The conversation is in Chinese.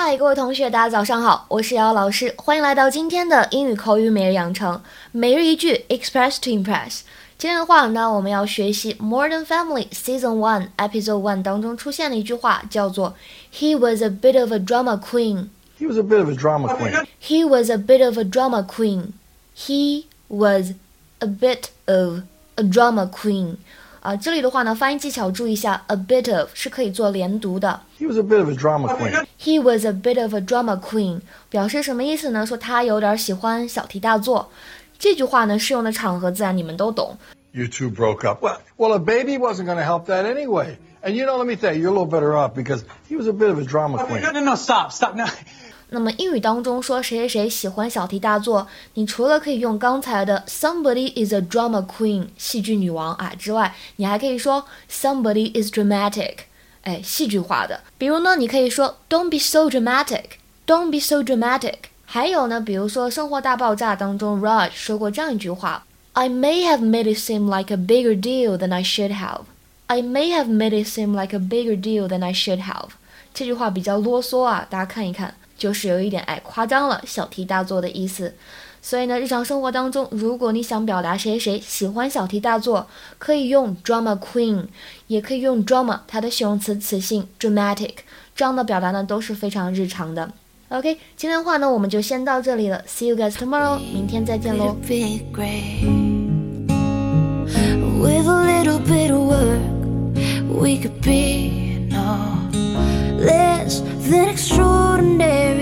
嗨，各位同学，大家早上好，我是瑶老师，欢迎来到今天的英语口语每日养成，每日一句，Express to Impress。今天的话呢，我们要学习《Modern Family》Season One Episode One 当中出现的一句话，叫做 "He was a bit of a drama queen." He was a bit of a drama queen. He was a bit of a drama queen. He was a bit of a drama queen. 啊，这里的话呢，发音技巧注意一下，a bit of 是可以做连读的。He was a bit of a drama queen. He was a bit of a drama queen，表示什么意思呢？说他有点喜欢小题大做。这句话呢，适用的场合自然你们都懂。You two broke up. Well, well, a baby wasn't going to help that anyway. And you know, let me tell you, you're a little better off because he was a bit of a drama queen. No, no, no, stop, stop. No. 那么英语当中说谁谁谁喜欢小题大做，你除了可以用刚才的 somebody is a drama queen 戏剧女王啊之外，你还可以说 somebody is dramatic，哎，戏剧化的。比如呢，你可以说 don't be so dramatic，don't be so dramatic。还有呢，比如说《生活大爆炸》当中，Raj 说过这样一句话：I may have made it seem like a bigger deal than I should have。I may have made it seem like a bigger deal than I should have。这句话比较啰嗦啊，大家看一看。 就是有一点哎夸张了，小题大做的意思。所以呢，日常生活当中，如果你想表达谁谁喜欢小题大做，可以用 drama queen，也可以用 drama 它的形容词词性 dramatic，这样的表达呢都是非常日常的。OK，今天的话呢，我们就先到这里了，See you guys tomorrow，明天再见喽。With a little bit of work, we could be no less than extraordinary.